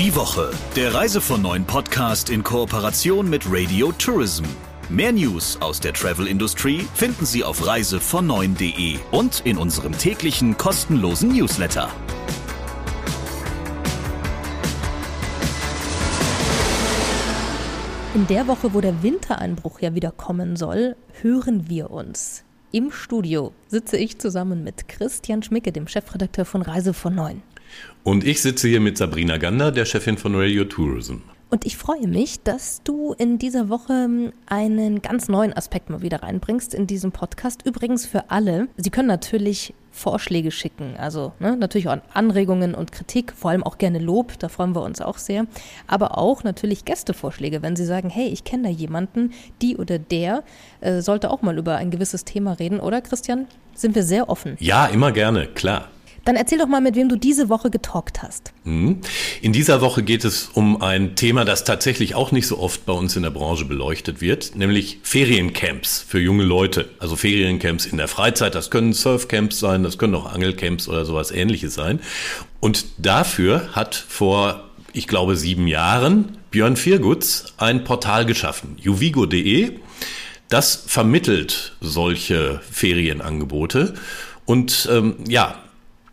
Die Woche, der Reise von neuen Podcast in Kooperation mit Radio Tourism. Mehr News aus der Travel-Industrie finden Sie auf reisevon9.de und in unserem täglichen kostenlosen Newsletter. In der Woche, wo der Wintereinbruch ja wieder kommen soll, hören wir uns. Im Studio sitze ich zusammen mit Christian Schmicke, dem Chefredakteur von Reise von 9. Und ich sitze hier mit Sabrina Gander, der Chefin von Radio Tourism. Und ich freue mich, dass du in dieser Woche einen ganz neuen Aspekt mal wieder reinbringst in diesem Podcast. Übrigens für alle. Sie können natürlich Vorschläge schicken, also ne, natürlich auch Anregungen und Kritik, vor allem auch gerne Lob, da freuen wir uns auch sehr. Aber auch natürlich Gästevorschläge, wenn Sie sagen, hey, ich kenne da jemanden, die oder der äh, sollte auch mal über ein gewisses Thema reden, oder Christian? Sind wir sehr offen? Ja, immer gerne, klar. Dann erzähl doch mal, mit wem du diese Woche getalkt hast. Mhm. In dieser Woche geht es um ein Thema, das tatsächlich auch nicht so oft bei uns in der Branche beleuchtet wird, nämlich Feriencamps für junge Leute. Also Feriencamps in der Freizeit, das können Surfcamps sein, das können auch Angelcamps oder sowas ähnliches sein. Und dafür hat vor, ich glaube, sieben Jahren Björn Viergutz ein Portal geschaffen, juvigo.de. Das vermittelt solche Ferienangebote. Und ähm, ja,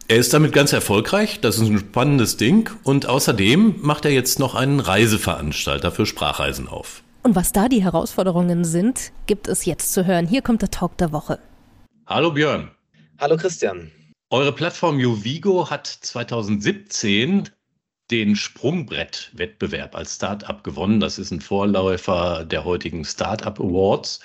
er ist damit ganz erfolgreich, das ist ein spannendes Ding und außerdem macht er jetzt noch einen Reiseveranstalter für Sprachreisen auf. Und was da die Herausforderungen sind, gibt es jetzt zu hören. Hier kommt der Talk der Woche. Hallo Björn. Hallo Christian. Eure Plattform Uvigo hat 2017 den Sprungbrett-Wettbewerb als Startup gewonnen. Das ist ein Vorläufer der heutigen Startup Awards.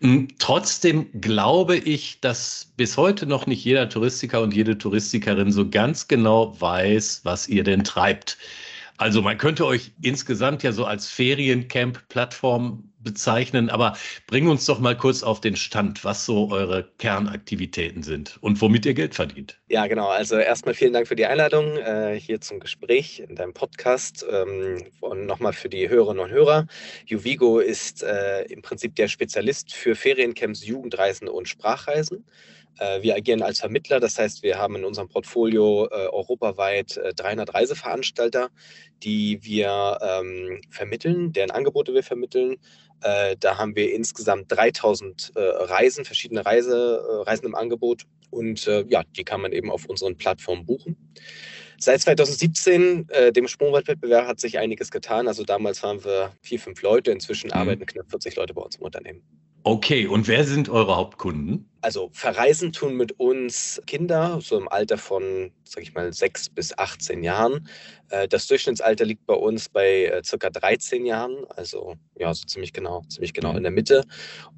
Hm, trotzdem glaube ich, dass bis heute noch nicht jeder Touristiker und jede Touristikerin so ganz genau weiß, was ihr denn treibt. Also man könnte euch insgesamt ja so als Feriencamp-Plattform bezeichnen, aber bring uns doch mal kurz auf den Stand, was so eure Kernaktivitäten sind und womit ihr Geld verdient. Ja, genau. Also erstmal vielen Dank für die Einladung äh, hier zum Gespräch in deinem Podcast ähm, und nochmal für die Hörerinnen und Hörer. Juvigo ist äh, im Prinzip der Spezialist für Feriencamps, Jugendreisen und Sprachreisen. Äh, wir agieren als Vermittler, das heißt, wir haben in unserem Portfolio äh, europaweit äh, 300 Reiseveranstalter, die wir ähm, vermitteln, deren Angebote wir vermitteln. Äh, da haben wir insgesamt 3000 äh, Reisen, verschiedene Reise, äh, Reisen im Angebot und ja, die kann man eben auf unseren Plattformen buchen. Seit 2017, dem Sprungwettbewerb, hat sich einiges getan. Also damals waren wir vier, fünf Leute, inzwischen mhm. arbeiten knapp 40 Leute bei uns im Unternehmen. Okay, und wer sind eure Hauptkunden? Also verreisen tun mit uns Kinder, so im Alter von, sag ich mal, sechs bis 18 Jahren. Äh, das Durchschnittsalter liegt bei uns bei äh, circa 13 Jahren, also ja, so ziemlich genau, ziemlich genau in der Mitte.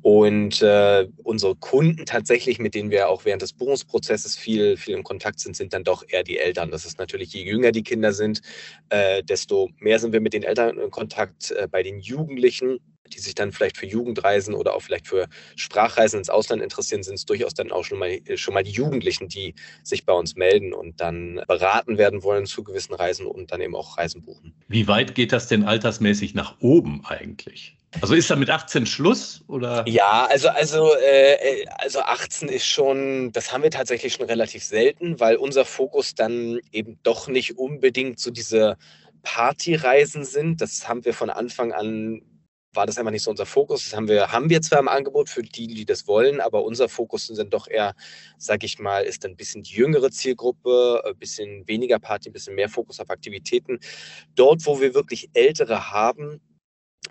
Und äh, unsere Kunden tatsächlich, mit denen wir auch während des Buchungsprozesses viel, viel im Kontakt sind, sind dann doch eher die Eltern. Das ist natürlich, je jünger die Kinder sind, äh, desto mehr sind wir mit den Eltern in Kontakt. Äh, bei den Jugendlichen die sich dann vielleicht für Jugendreisen oder auch vielleicht für Sprachreisen ins Ausland interessieren, sind es durchaus dann auch schon mal, schon mal die Jugendlichen, die sich bei uns melden und dann beraten werden wollen zu gewissen Reisen und dann eben auch Reisen buchen. Wie weit geht das denn altersmäßig nach oben eigentlich? Also ist da mit 18 Schluss oder? Ja, also also äh, also 18 ist schon, das haben wir tatsächlich schon relativ selten, weil unser Fokus dann eben doch nicht unbedingt so diese Partyreisen sind. Das haben wir von Anfang an war das einfach nicht so unser Fokus. Das haben wir, haben wir zwar im Angebot für die, die das wollen, aber unser Fokus sind doch eher, sag ich mal, ist ein bisschen die jüngere Zielgruppe, ein bisschen weniger Party, ein bisschen mehr Fokus auf Aktivitäten. Dort, wo wir wirklich Ältere haben, äh,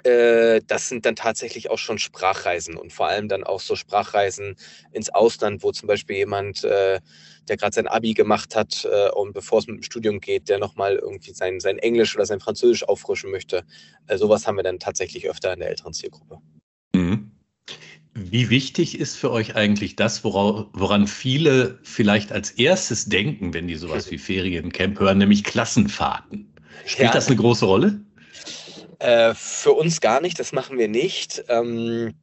das sind dann tatsächlich auch schon Sprachreisen und vor allem dann auch so Sprachreisen ins Ausland, wo zum Beispiel jemand, äh, der gerade sein Abi gemacht hat äh, und bevor es mit dem Studium geht, der nochmal irgendwie sein, sein Englisch oder sein Französisch auffrischen möchte. sowas haben wir dann tatsächlich öfter in der älteren Zielgruppe. Mhm. Wie wichtig ist für euch eigentlich das, woran viele vielleicht als erstes denken, wenn die sowas wie Feriencamp hören, nämlich Klassenfahrten? Spielt ja. das eine große Rolle? Äh, für uns gar nicht, das machen wir nicht, ähm,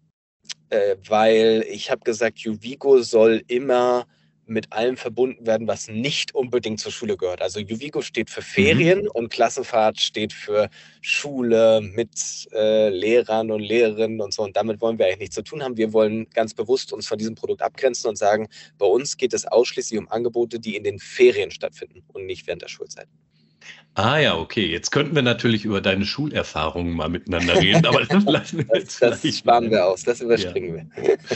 äh, weil ich habe gesagt, Juvigo soll immer mit allem verbunden werden, was nicht unbedingt zur Schule gehört. Also Juvigo steht für Ferien mhm. und Klassenfahrt steht für Schule mit äh, Lehrern und Lehrerinnen und so. Und damit wollen wir eigentlich nichts zu tun haben. Wir wollen ganz bewusst uns von diesem Produkt abgrenzen und sagen, bei uns geht es ausschließlich um Angebote, die in den Ferien stattfinden und nicht während der Schulzeit. Ah ja, okay. Jetzt könnten wir natürlich über deine Schulerfahrungen mal miteinander reden, aber das lassen wir jetzt Das, das sparen wir aus, das überspringen ja. wir.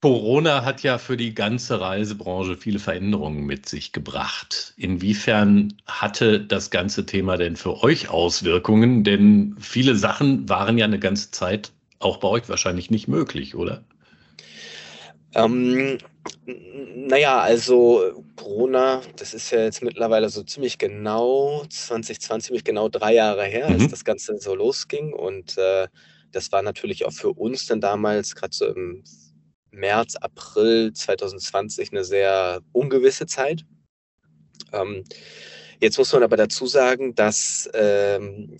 Corona hat ja für die ganze Reisebranche viele Veränderungen mit sich gebracht. Inwiefern hatte das ganze Thema denn für euch Auswirkungen? Denn viele Sachen waren ja eine ganze Zeit auch bei euch wahrscheinlich nicht möglich, oder? Ähm, naja, also Corona, das ist ja jetzt mittlerweile so ziemlich genau 2020, ziemlich genau drei Jahre her, als mhm. das Ganze so losging. Und äh, das war natürlich auch für uns dann damals, gerade so im März, April 2020 eine sehr ungewisse Zeit. Ähm, jetzt muss man aber dazu sagen, dass ähm,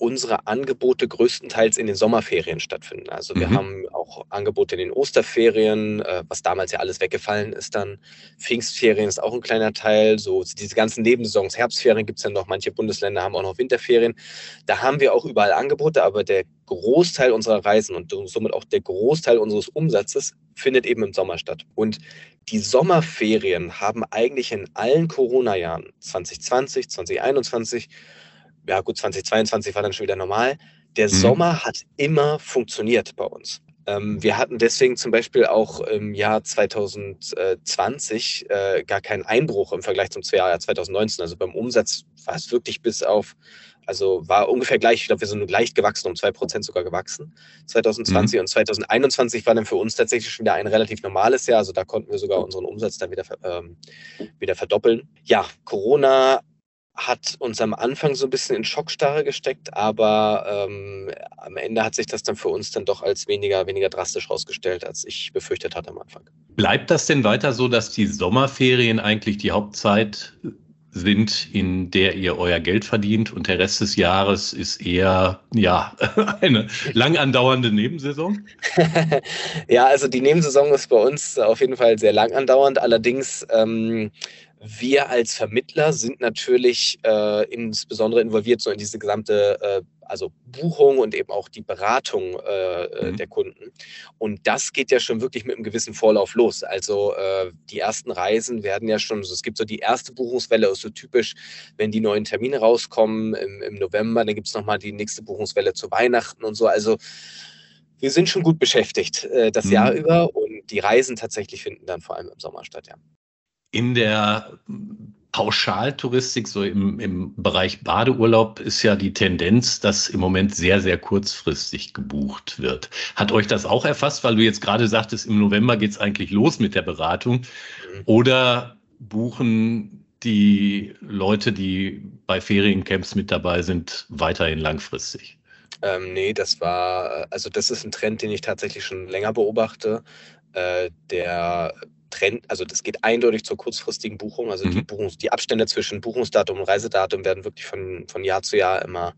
unsere Angebote größtenteils in den Sommerferien stattfinden. Also wir mhm. haben auch Angebote in den Osterferien, äh, was damals ja alles weggefallen ist dann. Pfingstferien ist auch ein kleiner Teil. So diese ganzen Nebensaisons, Herbstferien gibt es ja noch. Manche Bundesländer haben auch noch Winterferien. Da haben wir auch überall Angebote, aber der Großteil unserer Reisen und somit auch der Großteil unseres Umsatzes findet eben im Sommer statt. Und die Sommerferien haben eigentlich in allen Corona-Jahren 2020, 2021 ja gut, 2022 war dann schon wieder normal. Der mhm. Sommer hat immer funktioniert bei uns. Ähm, wir hatten deswegen zum Beispiel auch im Jahr 2020 äh, gar keinen Einbruch im Vergleich zum Jahr 2019. Also beim Umsatz war es wirklich bis auf, also war ungefähr gleich, ich glaube, wir sind leicht gewachsen, um 2% sogar gewachsen 2020 mhm. und 2021 war dann für uns tatsächlich schon wieder ein relativ normales Jahr. Also da konnten wir sogar unseren Umsatz dann wieder, ähm, wieder verdoppeln. Ja, Corona hat uns am Anfang so ein bisschen in Schockstarre gesteckt, aber ähm, am Ende hat sich das dann für uns dann doch als weniger, weniger drastisch herausgestellt, als ich befürchtet hatte am Anfang. Bleibt das denn weiter so, dass die Sommerferien eigentlich die Hauptzeit sind, in der ihr euer Geld verdient und der Rest des Jahres ist eher ja eine lang andauernde Nebensaison? ja, also die Nebensaison ist bei uns auf jeden Fall sehr lang andauernd. Allerdings ähm, wir als Vermittler sind natürlich äh, insbesondere involviert so in diese gesamte äh, also Buchung und eben auch die Beratung äh, äh, mhm. der Kunden. Und das geht ja schon wirklich mit einem gewissen Vorlauf los. Also äh, die ersten Reisen werden ja schon, also es gibt so die erste Buchungswelle, ist so typisch, wenn die neuen Termine rauskommen im, im November, dann gibt es nochmal die nächste Buchungswelle zu Weihnachten und so. Also wir sind schon gut beschäftigt äh, das mhm. Jahr über und die Reisen tatsächlich finden dann vor allem im Sommer statt, ja. In der Pauschaltouristik, so im, im Bereich Badeurlaub, ist ja die Tendenz, dass im Moment sehr, sehr kurzfristig gebucht wird. Hat euch das auch erfasst, weil du jetzt gerade sagtest, im November geht es eigentlich los mit der Beratung? Mhm. Oder buchen die Leute, die bei Feriencamps mit dabei sind, weiterhin langfristig? Ähm, nee, das war, also das ist ein Trend, den ich tatsächlich schon länger beobachte. Äh, der Trend, also das geht eindeutig zur kurzfristigen Buchung. Also mhm. die, Buchungs-, die Abstände zwischen Buchungsdatum und Reisedatum werden wirklich von, von Jahr zu Jahr immer,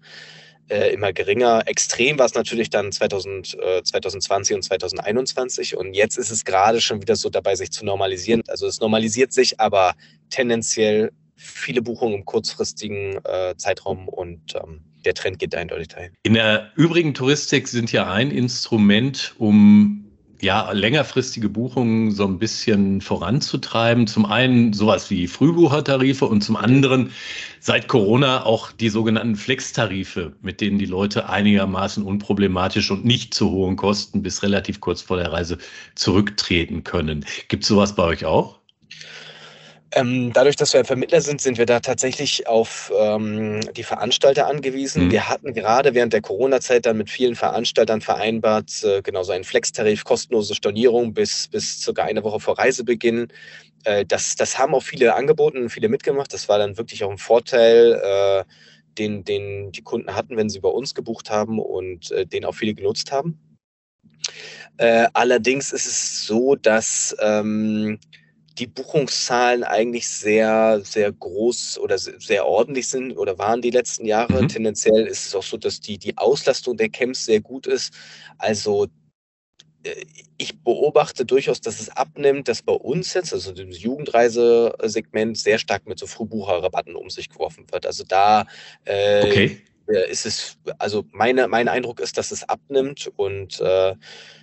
äh, immer geringer. Extrem war es natürlich dann 2000, äh, 2020 und 2021 und jetzt ist es gerade schon wieder so dabei, sich zu normalisieren. Also es normalisiert sich, aber tendenziell viele Buchungen im kurzfristigen äh, Zeitraum und ähm, der Trend geht eindeutig dahin. In der übrigen Touristik sind ja ein Instrument, um ja, längerfristige Buchungen so ein bisschen voranzutreiben. Zum einen sowas wie Frühbuchertarife und zum anderen seit Corona auch die sogenannten Flex-Tarife, mit denen die Leute einigermaßen unproblematisch und nicht zu hohen Kosten bis relativ kurz vor der Reise zurücktreten können. Gibt sowas bei euch auch? Ähm, dadurch, dass wir ein Vermittler sind, sind wir da tatsächlich auf ähm, die Veranstalter angewiesen. Mhm. Wir hatten gerade während der Corona-Zeit dann mit vielen Veranstaltern vereinbart, äh, genau so einen Flex-Tarif, kostenlose Stornierung bis, bis circa eine Woche vor Reisebeginn. Äh, das, das haben auch viele angeboten, viele mitgemacht. Das war dann wirklich auch ein Vorteil, äh, den, den die Kunden hatten, wenn sie bei uns gebucht haben und äh, den auch viele genutzt haben. Äh, allerdings ist es so, dass ähm, die Buchungszahlen eigentlich sehr, sehr groß oder sehr ordentlich sind oder waren die letzten Jahre. Mhm. Tendenziell ist es auch so, dass die, die Auslastung der Camps sehr gut ist. Also äh, ich beobachte durchaus, dass es abnimmt, dass bei uns jetzt, also dem Jugendreisesegment, sehr stark mit so Frühbucherrabatten um sich geworfen wird. Also da äh, okay. Ist es, also meine, mein Eindruck ist, dass es abnimmt und äh,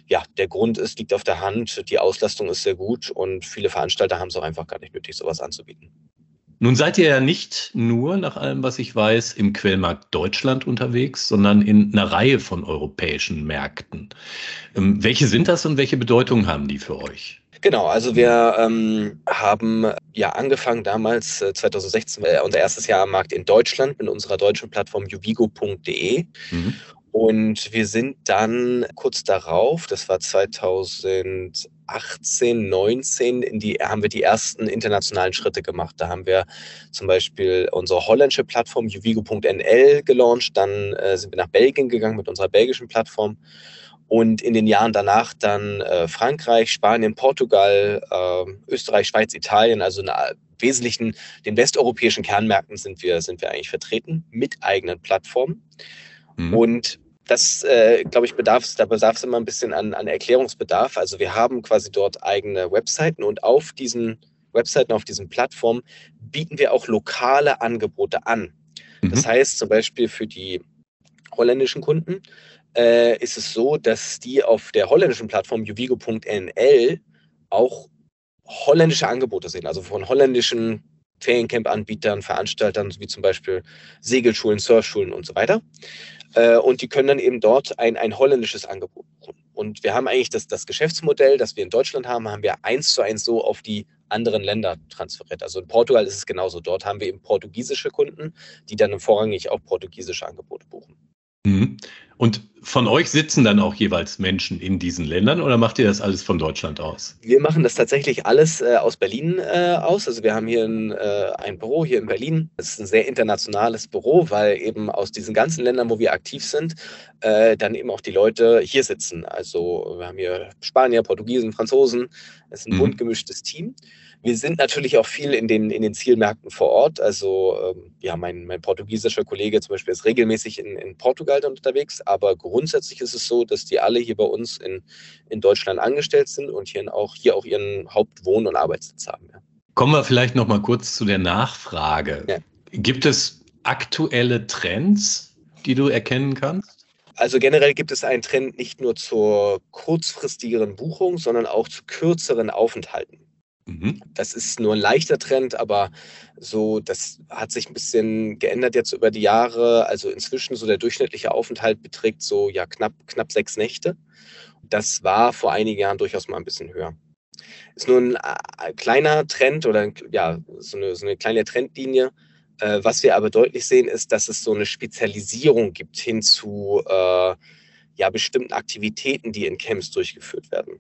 ja, der Grund ist, liegt auf der Hand, die Auslastung ist sehr gut und viele Veranstalter haben es auch einfach gar nicht nötig, sowas anzubieten. Nun seid ihr ja nicht nur, nach allem, was ich weiß, im Quellmarkt Deutschland unterwegs, sondern in einer Reihe von europäischen Märkten. Ähm, welche sind das und welche Bedeutung haben die für euch? Genau, also wir ähm, haben ja angefangen damals, äh, 2016, äh, unser erstes Jahr am Markt in Deutschland mit unserer deutschen Plattform juvigo.de. Mhm. Und wir sind dann kurz darauf, das war 2018, 19, in die, haben wir die ersten internationalen Schritte gemacht. Da haben wir zum Beispiel unsere holländische Plattform juvigo.nl gelauncht. Dann äh, sind wir nach Belgien gegangen mit unserer belgischen Plattform. Und in den Jahren danach dann äh, Frankreich, Spanien, Portugal, äh, Österreich, Schweiz, Italien, also in wesentlichen den westeuropäischen Kernmärkten sind wir, sind wir eigentlich vertreten mit eigenen Plattformen. Mhm. Und das, äh, glaube ich, bedarf da bedarf es immer ein bisschen an, an Erklärungsbedarf. Also wir haben quasi dort eigene Webseiten und auf diesen Webseiten, auf diesen Plattformen bieten wir auch lokale Angebote an. Mhm. Das heißt zum Beispiel für die holländischen Kunden äh, ist es so, dass die auf der holländischen Plattform juvigo.nl auch holländische Angebote sehen, also von holländischen Feriencamp-Anbietern, Veranstaltern, wie zum Beispiel Segelschulen, Surfschulen und so weiter. Äh, und die können dann eben dort ein, ein holländisches Angebot buchen. Und wir haben eigentlich das, das Geschäftsmodell, das wir in Deutschland haben, haben wir eins zu eins so auf die anderen Länder transferiert. Also in Portugal ist es genauso. Dort haben wir eben portugiesische Kunden, die dann vorrangig auch portugiesische Angebote buchen. Mhm. Und von euch sitzen dann auch jeweils Menschen in diesen Ländern oder macht ihr das alles von Deutschland aus? Wir machen das tatsächlich alles äh, aus Berlin äh, aus. Also wir haben hier ein, äh, ein Büro hier in Berlin. Es ist ein sehr internationales Büro, weil eben aus diesen ganzen Ländern, wo wir aktiv sind, äh, dann eben auch die Leute hier sitzen. Also wir haben hier Spanier, Portugiesen, Franzosen. Es ist ein mhm. bunt gemischtes Team. Wir sind natürlich auch viel in den, in den Zielmärkten vor Ort. Also ähm, ja, mein, mein portugiesischer Kollege zum Beispiel ist regelmäßig in, in Portugal unterwegs, aber grundsätzlich ist es so, dass die alle hier bei uns in, in Deutschland angestellt sind und hier auch, hier auch ihren Hauptwohn- und Arbeitssitz haben. Ja. Kommen wir vielleicht noch mal kurz zu der Nachfrage. Ja. Gibt es aktuelle Trends, die du erkennen kannst? Also generell gibt es einen Trend nicht nur zur kurzfristigeren Buchung, sondern auch zu kürzeren Aufenthalten. Mhm. Das ist nur ein leichter Trend, aber so, das hat sich ein bisschen geändert jetzt über die Jahre. Also inzwischen so der durchschnittliche Aufenthalt beträgt so ja knapp, knapp sechs Nächte. Das war vor einigen Jahren durchaus mal ein bisschen höher. Ist nur ein, ein äh, kleiner Trend oder ja, so eine, so eine kleine Trendlinie. Äh, was wir aber deutlich sehen, ist, dass es so eine Spezialisierung gibt hin zu äh, ja, bestimmten Aktivitäten, die in Camps durchgeführt werden.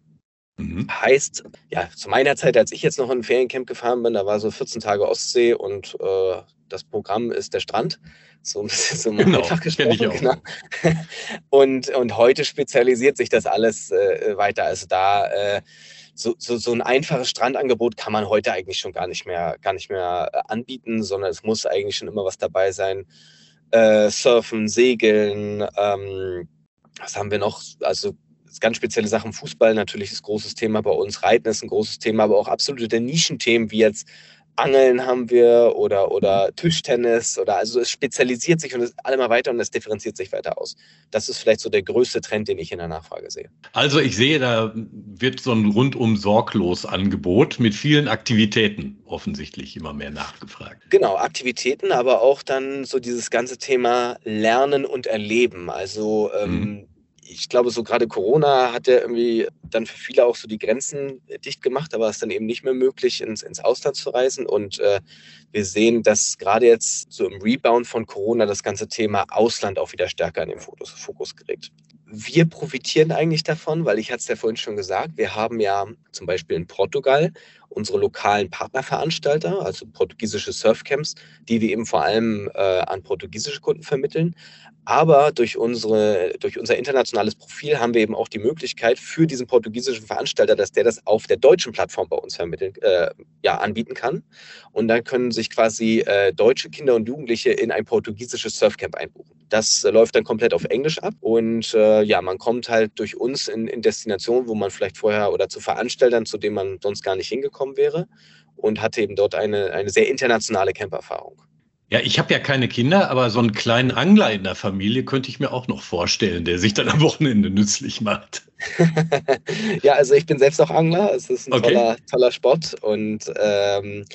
Mhm. Heißt, ja, zu meiner Zeit, als ich jetzt noch in ein Feriencamp gefahren bin, da war so 14 Tage Ostsee und äh, das Programm ist der Strand. So ein bisschen so genau, einfach gesprochen. Genau. und, und heute spezialisiert sich das alles äh, weiter. Also da äh, so, so, so ein einfaches Strandangebot kann man heute eigentlich schon gar nicht mehr, gar nicht mehr äh, anbieten, sondern es muss eigentlich schon immer was dabei sein. Äh, Surfen, Segeln, ähm, was haben wir noch? Also ganz spezielle Sachen. Fußball natürlich ist ein großes Thema bei uns, Reiten ist ein großes Thema, aber auch absolute Nischenthemen wie jetzt Angeln haben wir oder, oder Tischtennis oder also es spezialisiert sich und es alle mal weiter und es differenziert sich weiter aus. Das ist vielleicht so der größte Trend, den ich in der Nachfrage sehe. Also ich sehe, da wird so ein rundum sorglos Angebot mit vielen Aktivitäten offensichtlich immer mehr nachgefragt. Genau, Aktivitäten, aber auch dann so dieses ganze Thema Lernen und Erleben. Also ähm, mhm ich glaube, so gerade Corona hat ja irgendwie dann für viele auch so die Grenzen dicht gemacht, aber es ist dann eben nicht mehr möglich, ins, ins Ausland zu reisen. Und äh, wir sehen, dass gerade jetzt so im Rebound von Corona das ganze Thema Ausland auch wieder stärker in den Fokus, Fokus gerät. Wir profitieren eigentlich davon, weil ich hatte es ja vorhin schon gesagt, wir haben ja zum Beispiel in Portugal unsere lokalen Partnerveranstalter, also portugiesische Surfcamps, die wir eben vor allem äh, an portugiesische Kunden vermitteln. Aber durch, unsere, durch unser internationales Profil haben wir eben auch die Möglichkeit für diesen portugiesischen Veranstalter, dass der das auf der deutschen Plattform bei uns vermitteln, äh, ja, anbieten kann. Und dann können sich quasi äh, deutsche Kinder und Jugendliche in ein portugiesisches Surfcamp einbuchen. Das äh, läuft dann komplett auf Englisch ab. Und äh, ja, man kommt halt durch uns in, in Destinationen, wo man vielleicht vorher oder zu Veranstaltern, zu denen man sonst gar nicht hingekommen wäre und hatte eben dort eine, eine sehr internationale Camperfahrung. Ja, ich habe ja keine Kinder, aber so einen kleinen Angler in der Familie könnte ich mir auch noch vorstellen, der sich dann am Wochenende nützlich macht. ja, also ich bin selbst auch Angler. Es ist ein okay. toller, toller Sport und ähm,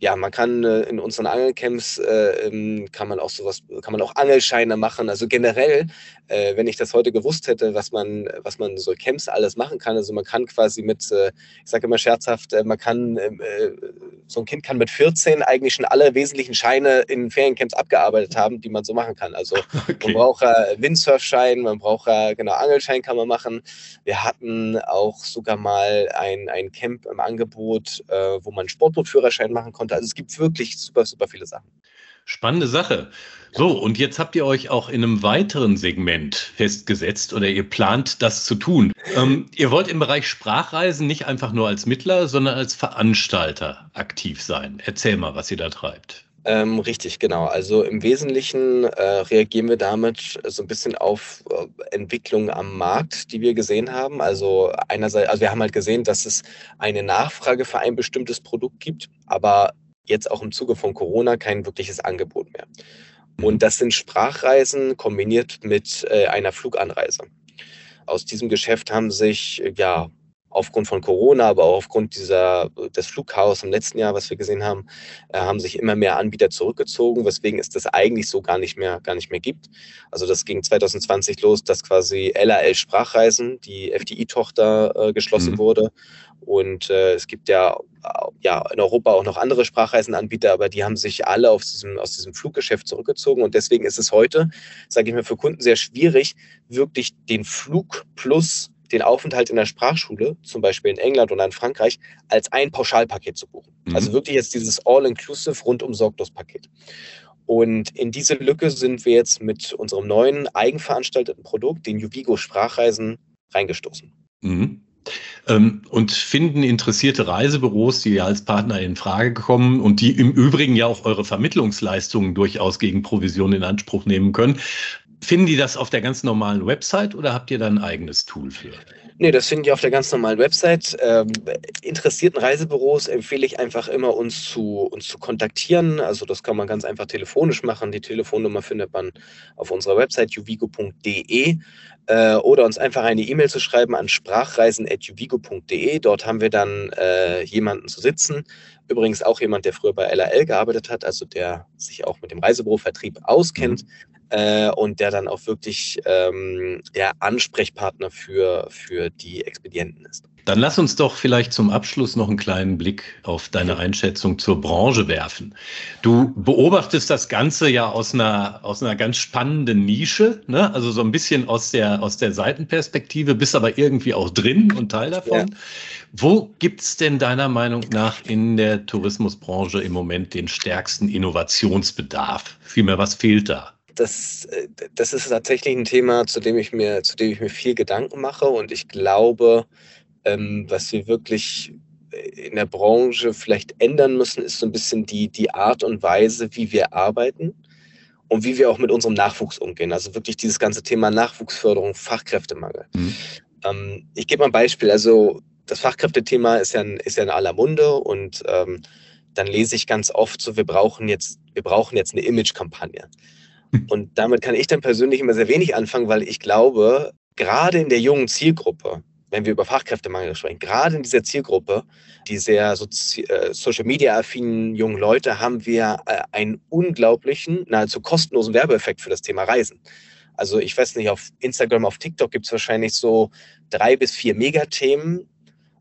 ja, man kann äh, in unseren Angelcamps äh, ähm, kann man auch sowas, kann man auch Angelscheine machen. Also generell, äh, wenn ich das heute gewusst hätte, was man, was man so Camps alles machen kann. Also man kann quasi mit, äh, ich sage immer scherzhaft, äh, man kann, ähm, äh, so ein Kind kann mit 14 eigentlich schon alle wesentlichen Scheine in Feriencamps abgearbeitet haben, die man so machen kann. Also okay. man braucht äh, Windsurfschein, man braucht äh, genau Angelschein kann man machen. Wir hatten auch sogar mal ein, ein Camp im Angebot, wo man Sportbootführerschein machen konnte. Also es gibt wirklich super, super viele Sachen. Spannende Sache. So, und jetzt habt ihr euch auch in einem weiteren Segment festgesetzt oder ihr plant das zu tun. Ähm, ihr wollt im Bereich Sprachreisen nicht einfach nur als Mittler, sondern als Veranstalter aktiv sein. Erzähl mal, was ihr da treibt. Ähm, richtig, genau. Also im Wesentlichen äh, reagieren wir damit so ein bisschen auf äh, Entwicklungen am Markt, die wir gesehen haben. Also einerseits, also wir haben halt gesehen, dass es eine Nachfrage für ein bestimmtes Produkt gibt, aber jetzt auch im Zuge von Corona kein wirkliches Angebot mehr. Und das sind Sprachreisen kombiniert mit äh, einer Fluganreise. Aus diesem Geschäft haben sich ja aufgrund von Corona, aber auch aufgrund dieser, des Flugchaos im letzten Jahr, was wir gesehen haben, äh, haben sich immer mehr Anbieter zurückgezogen, weswegen es das eigentlich so gar nicht mehr, gar nicht mehr gibt. Also das ging 2020 los, dass quasi LAL Sprachreisen, die FDI-Tochter, äh, geschlossen mhm. wurde. Und äh, es gibt ja, ja in Europa auch noch andere Sprachreisenanbieter, aber die haben sich alle aus diesem, aus diesem Fluggeschäft zurückgezogen. Und deswegen ist es heute, sage ich mir, für Kunden sehr schwierig, wirklich den Flug plus den Aufenthalt in der Sprachschule, zum Beispiel in England oder in Frankreich, als ein Pauschalpaket zu buchen. Mhm. Also wirklich jetzt dieses All-Inclusive rundum sorglos Paket. Und in diese Lücke sind wir jetzt mit unserem neuen eigenveranstalteten Produkt, den Juvigo Sprachreisen, reingestoßen. Mhm. Ähm, und finden interessierte Reisebüros, die ja als Partner in Frage kommen und die im Übrigen ja auch eure Vermittlungsleistungen durchaus gegen Provision in Anspruch nehmen können, Finden die das auf der ganz normalen Website oder habt ihr da ein eigenes Tool für? Nee, das finden die auf der ganz normalen Website. Ähm, interessierten Reisebüros empfehle ich einfach immer, uns zu, uns zu kontaktieren. Also das kann man ganz einfach telefonisch machen. Die Telefonnummer findet man auf unserer Website juvigo.de äh, oder uns einfach eine E-Mail zu schreiben an sprachreisen.juvigo.de. Dort haben wir dann äh, jemanden zu sitzen. Übrigens auch jemand, der früher bei LAL gearbeitet hat, also der sich auch mit dem Reisebürovertrieb auskennt. Mhm äh, und der dann auch wirklich ähm, der Ansprechpartner für, für die Expedienten ist. Dann lass uns doch vielleicht zum Abschluss noch einen kleinen Blick auf deine Einschätzung zur Branche werfen. Du beobachtest das Ganze ja aus einer, aus einer ganz spannenden Nische, ne? also so ein bisschen aus der, aus der Seitenperspektive, bist aber irgendwie auch drin und Teil davon. Ja. Wo gibt's denn deiner Meinung nach in der Tourismusbranche im Moment den stärksten Innovationsbedarf? Vielmehr, was fehlt da? das, äh, das ist tatsächlich ein Thema, zu dem ich mir, zu dem ich mir viel Gedanken mache. Und ich glaube, ähm, was wir wirklich in der Branche vielleicht ändern müssen, ist so ein bisschen die, die Art und Weise, wie wir arbeiten und wie wir auch mit unserem Nachwuchs umgehen. Also wirklich dieses ganze Thema Nachwuchsförderung, Fachkräftemangel. Mhm. Ähm, ich gebe mal ein Beispiel. Also das Fachkräftethema ist ja, in, ist ja in aller Munde und ähm, dann lese ich ganz oft so, wir brauchen jetzt, wir brauchen jetzt eine Image-Kampagne. Und damit kann ich dann persönlich immer sehr wenig anfangen, weil ich glaube, gerade in der jungen Zielgruppe, wenn wir über Fachkräftemangel sprechen, gerade in dieser Zielgruppe, die sehr Sozi äh, Social Media affinen jungen Leute, haben wir äh, einen unglaublichen, nahezu kostenlosen Werbeeffekt für das Thema Reisen. Also ich weiß nicht, auf Instagram, auf TikTok gibt es wahrscheinlich so drei bis vier Megathemen,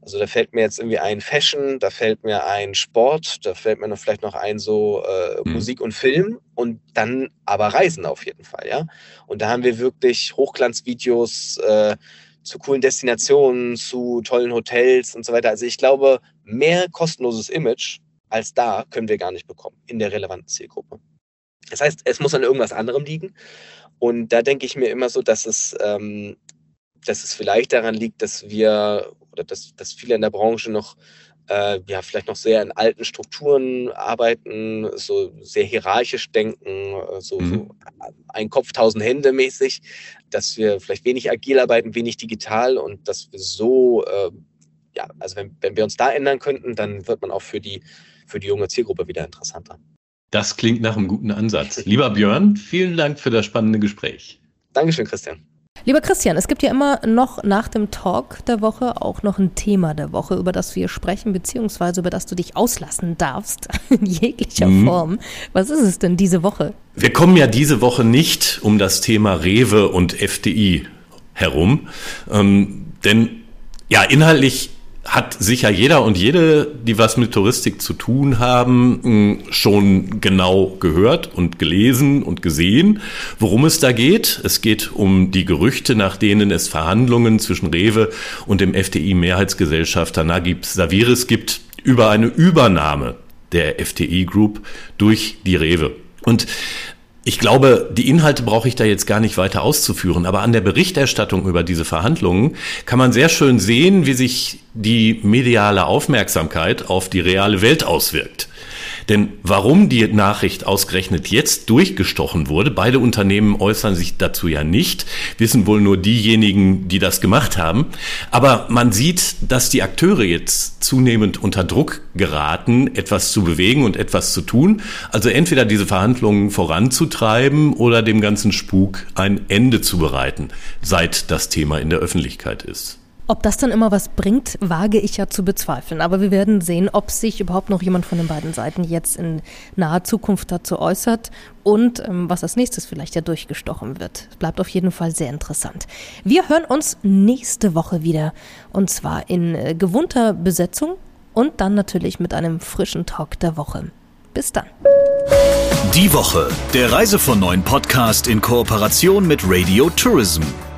also da fällt mir jetzt irgendwie ein Fashion, da fällt mir ein Sport, da fällt mir noch vielleicht noch ein so äh, mhm. Musik und Film und dann aber Reisen auf jeden Fall, ja. Und da haben wir wirklich Hochglanzvideos äh, zu coolen Destinationen, zu tollen Hotels und so weiter. Also ich glaube, mehr kostenloses Image als da können wir gar nicht bekommen in der relevanten Zielgruppe. Das heißt, es muss an irgendwas anderem liegen. Und da denke ich mir immer so, dass es, ähm, dass es vielleicht daran liegt, dass wir oder dass, dass viele in der Branche noch äh, ja, vielleicht noch sehr in alten Strukturen arbeiten, so sehr hierarchisch denken, äh, so, mhm. so ein Kopf, tausend Hände mäßig, dass wir vielleicht wenig agil arbeiten, wenig digital und dass wir so, äh, ja, also wenn, wenn wir uns da ändern könnten, dann wird man auch für die, für die junge Zielgruppe wieder interessanter. Das klingt nach einem guten Ansatz. Lieber Björn, vielen Dank für das spannende Gespräch. Dankeschön, Christian. Lieber Christian, es gibt ja immer noch nach dem Talk der Woche auch noch ein Thema der Woche, über das wir sprechen, beziehungsweise über das du dich auslassen darfst, in jeglicher mhm. Form. Was ist es denn diese Woche? Wir kommen ja diese Woche nicht um das Thema Rewe und FDI herum, ähm, denn ja, inhaltlich hat sicher jeder und jede, die was mit Touristik zu tun haben, schon genau gehört und gelesen und gesehen, worum es da geht. Es geht um die Gerüchte, nach denen es Verhandlungen zwischen Rewe und dem FDI-Mehrheitsgesellschafter Nagib Saviris gibt über eine Übernahme der FDI Group durch die Rewe. Und ich glaube, die Inhalte brauche ich da jetzt gar nicht weiter auszuführen, aber an der Berichterstattung über diese Verhandlungen kann man sehr schön sehen, wie sich die mediale Aufmerksamkeit auf die reale Welt auswirkt. Denn warum die Nachricht ausgerechnet jetzt durchgestochen wurde, beide Unternehmen äußern sich dazu ja nicht, wissen wohl nur diejenigen, die das gemacht haben. Aber man sieht, dass die Akteure jetzt zunehmend unter Druck geraten, etwas zu bewegen und etwas zu tun. Also entweder diese Verhandlungen voranzutreiben oder dem ganzen Spuk ein Ende zu bereiten, seit das Thema in der Öffentlichkeit ist. Ob das dann immer was bringt, wage ich ja zu bezweifeln. Aber wir werden sehen, ob sich überhaupt noch jemand von den beiden Seiten jetzt in naher Zukunft dazu äußert und ähm, was als nächstes vielleicht ja durchgestochen wird. Bleibt auf jeden Fall sehr interessant. Wir hören uns nächste Woche wieder und zwar in äh, gewohnter Besetzung und dann natürlich mit einem frischen Talk der Woche. Bis dann. Die Woche, der Reise von neuen Podcast in Kooperation mit Radio Tourism.